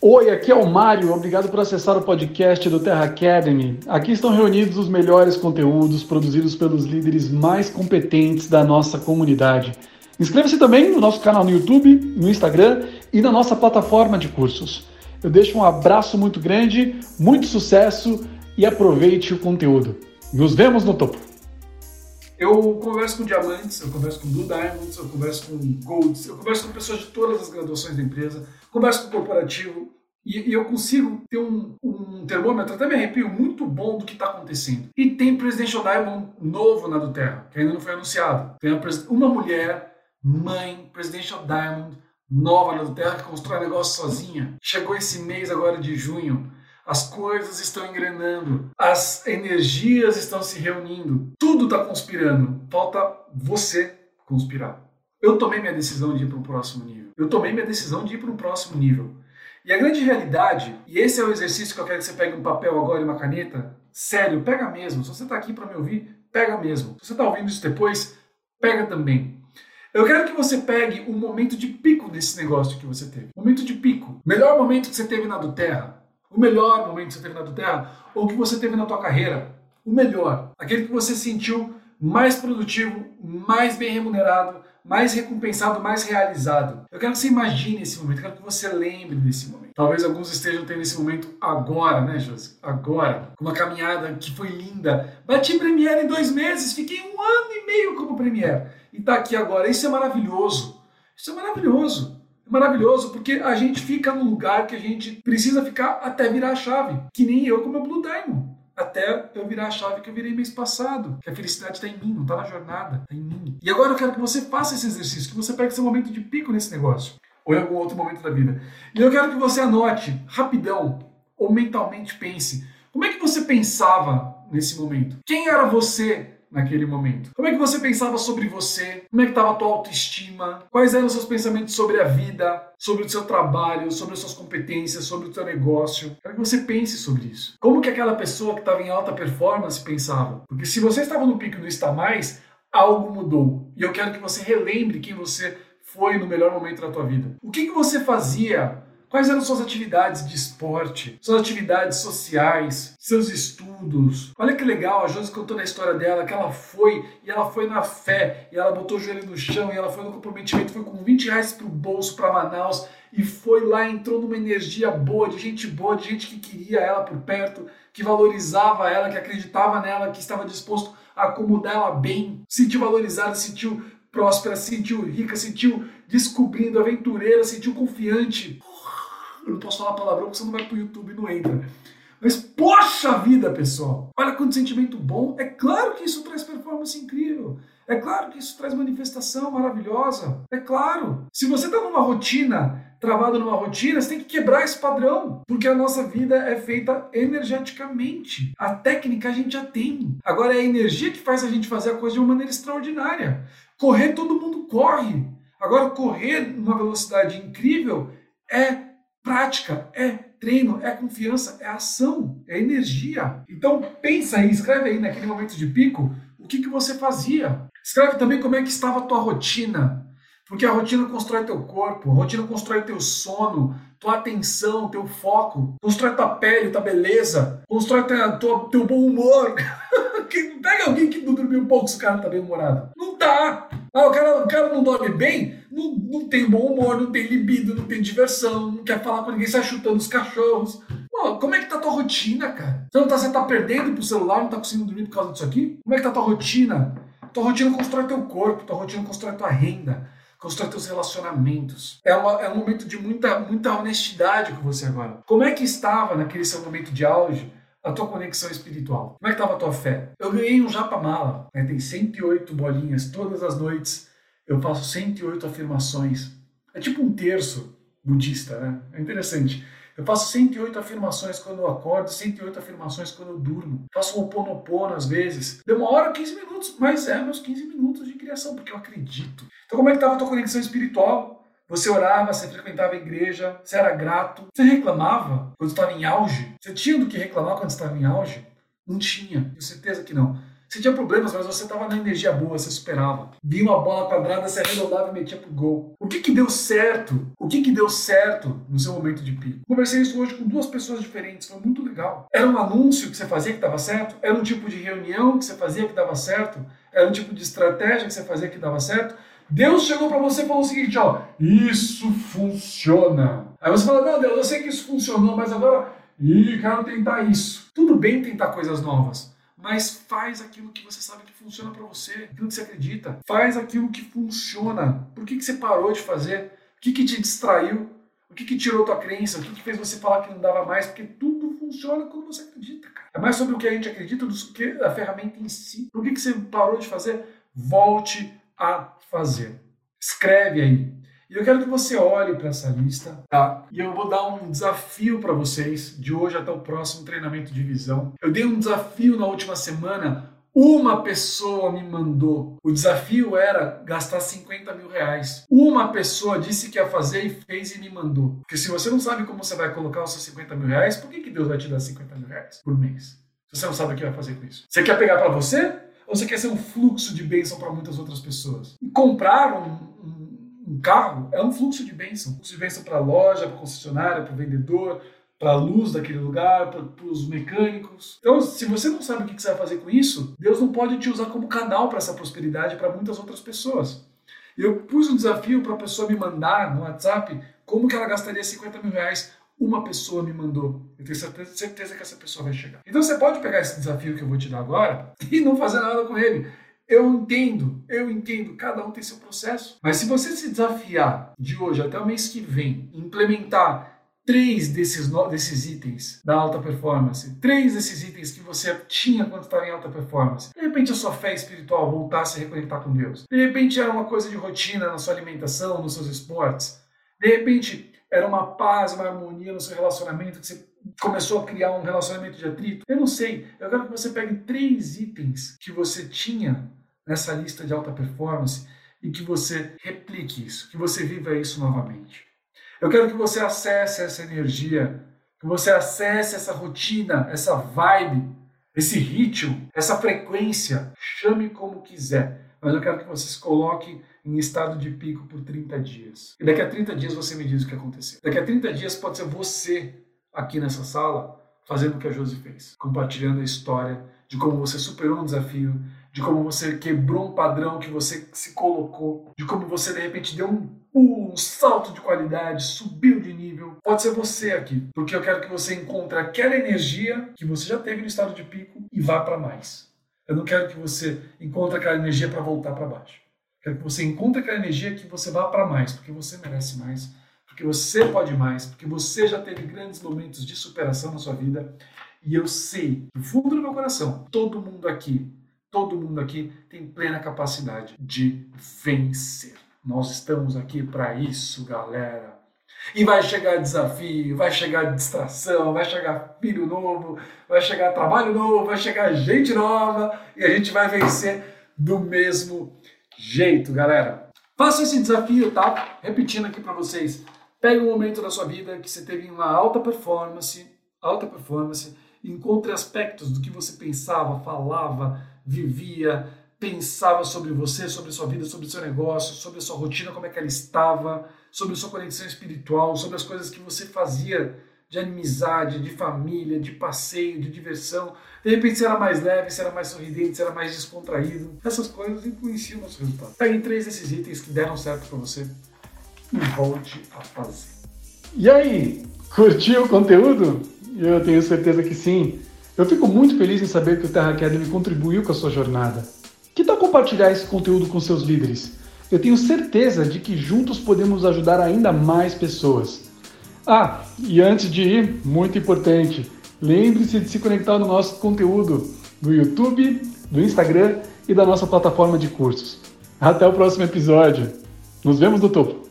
Oi, aqui é o Mário. Obrigado por acessar o podcast do Terra Academy. Aqui estão reunidos os melhores conteúdos produzidos pelos líderes mais competentes da nossa comunidade. Inscreva-se também no nosso canal no YouTube, no Instagram e na nossa plataforma de cursos. Eu deixo um abraço muito grande, muito sucesso e aproveite o conteúdo. Nos vemos no topo. Eu converso com diamantes, eu converso com blue diamonds, eu converso com golds, eu converso com pessoas de todas as graduações da empresa, converso com corporativo e, e eu consigo ter um, um, termômetro, até me arrepio, muito bom do que está acontecendo. E tem Presidential Diamond novo na do Terra, que ainda não foi anunciado. Tem uma mulher, mãe, Presidential Diamond, nova na do Terra, que constrói negócio sozinha. Chegou esse mês agora de junho as coisas estão engrenando, as energias estão se reunindo, tudo está conspirando. Falta você conspirar. Eu tomei minha decisão de ir para o próximo nível. Eu tomei minha decisão de ir para o próximo nível. E a grande realidade, e esse é o exercício que eu quero que você pegue um papel agora e uma caneta, sério, pega mesmo. Se você está aqui para me ouvir, pega mesmo. Se você está ouvindo isso depois, pega também. Eu quero que você pegue um momento de pico desse negócio que você teve. Momento de pico. Melhor momento que você teve na do Terra o melhor momento que você teve na terra ou que você teve na tua carreira. O melhor. Aquele que você sentiu mais produtivo, mais bem remunerado, mais recompensado, mais realizado. Eu quero que você imagine esse momento, eu quero que você lembre desse momento. Talvez alguns estejam tendo esse momento agora, né, Josi? Agora. Uma caminhada que foi linda. Bati Premiere em dois meses, fiquei um ano e meio como Premiere. E tá aqui agora. Isso é maravilhoso. Isso é maravilhoso maravilhoso porque a gente fica no lugar que a gente precisa ficar até virar a chave. Que nem eu com meu Blue Diamond. Até eu virar a chave que eu virei mês passado. Que a felicidade está em mim, não está na jornada, está em mim. E agora eu quero que você faça esse exercício, que você pegue seu momento de pico nesse negócio. Ou em algum outro momento da vida. E eu quero que você anote, rapidão, ou mentalmente pense. Como é que você pensava nesse momento? Quem era você naquele momento? Como é que você pensava sobre você? Como é que estava a tua autoestima? Quais eram os seus pensamentos sobre a vida, sobre o seu trabalho, sobre as suas competências, sobre o seu negócio? Quero que você pense sobre isso. Como que aquela pessoa que estava em alta performance pensava? Porque se você estava no pico e não está mais, algo mudou. E eu quero que você relembre quem você foi no melhor momento da tua vida. O que, que você fazia Quais eram suas atividades de esporte, suas atividades sociais, seus estudos? Olha que legal, a Josi contou na história dela que ela foi e ela foi na fé, e ela botou o joelho no chão, e ela foi no comprometimento, foi com 20 reais pro bolso para Manaus, e foi lá, entrou numa energia boa, de gente boa, de gente que queria ela por perto, que valorizava ela, que acreditava nela, que estava disposto a acomodar ela bem, sentiu valorizada, sentiu próspera, sentiu rica, sentiu descobrindo, aventureira, sentiu confiante. Eu não posso falar palavrão porque você não vai pro YouTube e não entra. Mas, poxa vida, pessoal! Olha quanto sentimento bom. É claro que isso traz performance incrível. É claro que isso traz manifestação maravilhosa. É claro. Se você está numa rotina, travado numa rotina, você tem que quebrar esse padrão. Porque a nossa vida é feita energeticamente. A técnica a gente já tem. Agora é a energia que faz a gente fazer a coisa de uma maneira extraordinária. Correr, todo mundo corre. Agora, correr numa velocidade incrível é prática, é treino, é confiança, é ação, é energia. Então pensa aí, escreve aí naquele momento de pico o que, que você fazia. Escreve também como é que estava a tua rotina. Porque a rotina constrói teu corpo, a rotina constrói teu sono, tua atenção, teu foco, constrói tua pele, tua beleza, constrói tua, tua, teu bom humor. Pega alguém que não dormiu pouco se o cara tá bem humorado. Não tá. Ah, o cara, o cara não dorme bem, não, não tem bom humor, não tem libido, não tem diversão, não quer falar com ninguém, sai chutando os cachorros. Como é que tá tua rotina, cara? Você, não tá, você tá perdendo pro celular, não tá conseguindo dormir por causa disso aqui? Como é que tá tua rotina? Tua rotina constrói teu corpo, tua rotina constrói tua renda, constrói teus relacionamentos. É, uma, é um momento de muita, muita honestidade com você agora. Como é que estava naquele seu momento de auge a tua conexão espiritual? Como é que estava a tua fé? Eu ganhei um japa mala, né? tem 108 bolinhas todas as noites. Eu faço 108 afirmações. É tipo um terço budista, né? É interessante. Eu faço 108 afirmações quando eu acordo, 108 afirmações quando eu durmo. Faço um oponopono às vezes. Demora 15 minutos, mas é meus 15 minutos de criação, porque eu acredito. Então como é que estava a tua conexão espiritual? Você orava, você frequentava a igreja, você era grato. Você reclamava quando estava em auge? Você tinha do que reclamar quando estava em auge? Não tinha, tenho certeza que não. Você tinha problemas, mas você estava na energia boa, você superava. Vinha uma bola quadrada, você arredondava e metia pro gol. O que que deu certo? O que que deu certo no seu momento de pico? Conversei isso hoje com duas pessoas diferentes, foi muito legal. Era um anúncio que você fazia que dava certo? Era um tipo de reunião que você fazia que dava certo? Era um tipo de estratégia que você fazia que dava certo? Deus chegou para você e falou o seguinte, ó, isso funciona. Aí você fala, não, Deus, eu sei que isso funcionou, mas agora, ih, quero tentar isso. Tudo bem tentar coisas novas mas faz aquilo que você sabe que funciona para você, aquilo que você acredita. Faz aquilo que funciona. Por que, que você parou de fazer? O que, que te distraiu? O que, que tirou tua crença? O que, que fez você falar que não dava mais? Porque tudo funciona quando você acredita, cara. É mais sobre o que a gente acredita do que a ferramenta em si. Por que, que você parou de fazer? Volte a fazer. Escreve aí. E eu quero que você olhe para essa lista, tá? E eu vou dar um desafio para vocês de hoje até o próximo treinamento de visão. Eu dei um desafio na última semana. Uma pessoa me mandou. O desafio era gastar 50 mil reais. Uma pessoa disse que ia fazer e fez e me mandou. Porque se você não sabe como você vai colocar os seus 50 mil reais, por que, que Deus vai te dar 50 mil reais por mês? Se você não sabe o que vai fazer com isso. Você quer pegar para você? Ou você quer ser um fluxo de bênção para muitas outras pessoas? E comprar um, um carro é um fluxo de bênção. Fluxo de bênção para a loja, para a concessionária, para o vendedor, para a luz daquele lugar, para os mecânicos. Então, se você não sabe o que você vai fazer com isso, Deus não pode te usar como canal para essa prosperidade para muitas outras pessoas. Eu pus um desafio para a pessoa me mandar no WhatsApp como que ela gastaria 50 mil reais. Uma pessoa me mandou. Eu tenho certeza, certeza que essa pessoa vai chegar. Então você pode pegar esse desafio que eu vou te dar agora e não fazer nada com ele. Eu entendo, eu entendo, cada um tem seu processo. Mas se você se desafiar de hoje até o mês que vem, implementar três desses, desses itens da alta performance, três desses itens que você tinha quando estava em alta performance, de repente a sua fé espiritual voltasse a se reconectar com Deus. De repente era uma coisa de rotina na sua alimentação, nos seus esportes. De repente era uma paz, uma harmonia no seu relacionamento que você começou a criar um relacionamento de atrito. Eu não sei. Eu quero que você pegue três itens que você tinha nessa lista de alta performance e que você replique isso, que você viva isso novamente. Eu quero que você acesse essa energia, que você acesse essa rotina, essa vibe, esse ritmo, essa frequência, chame como quiser, mas eu quero que você se coloque em estado de pico por 30 dias. E daqui a 30 dias você me diz o que aconteceu. Daqui a 30 dias pode ser você aqui nessa sala fazendo o que a Josi fez, compartilhando a história de como você superou um desafio, de como você quebrou um padrão que você se colocou, de como você de repente deu um pulo, um salto de qualidade, subiu de nível. Pode ser você aqui, porque eu quero que você encontre aquela energia que você já teve no estado de pico e vá para mais. Eu não quero que você encontre aquela energia para voltar para baixo. Quero que você encontre aquela energia que você vá para mais, porque você merece mais, porque você pode mais, porque você já teve grandes momentos de superação na sua vida. E eu sei, do fundo do meu coração, todo mundo aqui Todo mundo aqui tem plena capacidade de vencer. Nós estamos aqui para isso, galera. E vai chegar desafio, vai chegar distração, vai chegar filho novo, vai chegar trabalho novo, vai chegar gente nova e a gente vai vencer do mesmo jeito, galera. Faça esse desafio, tá? Repetindo aqui para vocês. Pegue um momento da sua vida que você teve uma alta performance, alta performance, encontre aspectos do que você pensava, falava, vivia, pensava sobre você, sobre sua vida, sobre seu negócio, sobre sua rotina, como é que ela estava, sobre sua conexão espiritual, sobre as coisas que você fazia de amizade, de família, de passeio, de diversão. De repente você era mais leve, você era mais sorridente, você era mais descontraído. Essas coisas influenciam o nosso resultado. Pegue três desses itens que deram certo para você e volte a fazer. E aí, curtiu o conteúdo? Eu tenho certeza que sim. Eu fico muito feliz em saber que o Terra Academy contribuiu com a sua jornada. Compartilhar esse conteúdo com seus líderes? Eu tenho certeza de que juntos podemos ajudar ainda mais pessoas. Ah, e antes de ir, muito importante, lembre-se de se conectar no nosso conteúdo do YouTube, do Instagram e da nossa plataforma de cursos. Até o próximo episódio. Nos vemos no topo.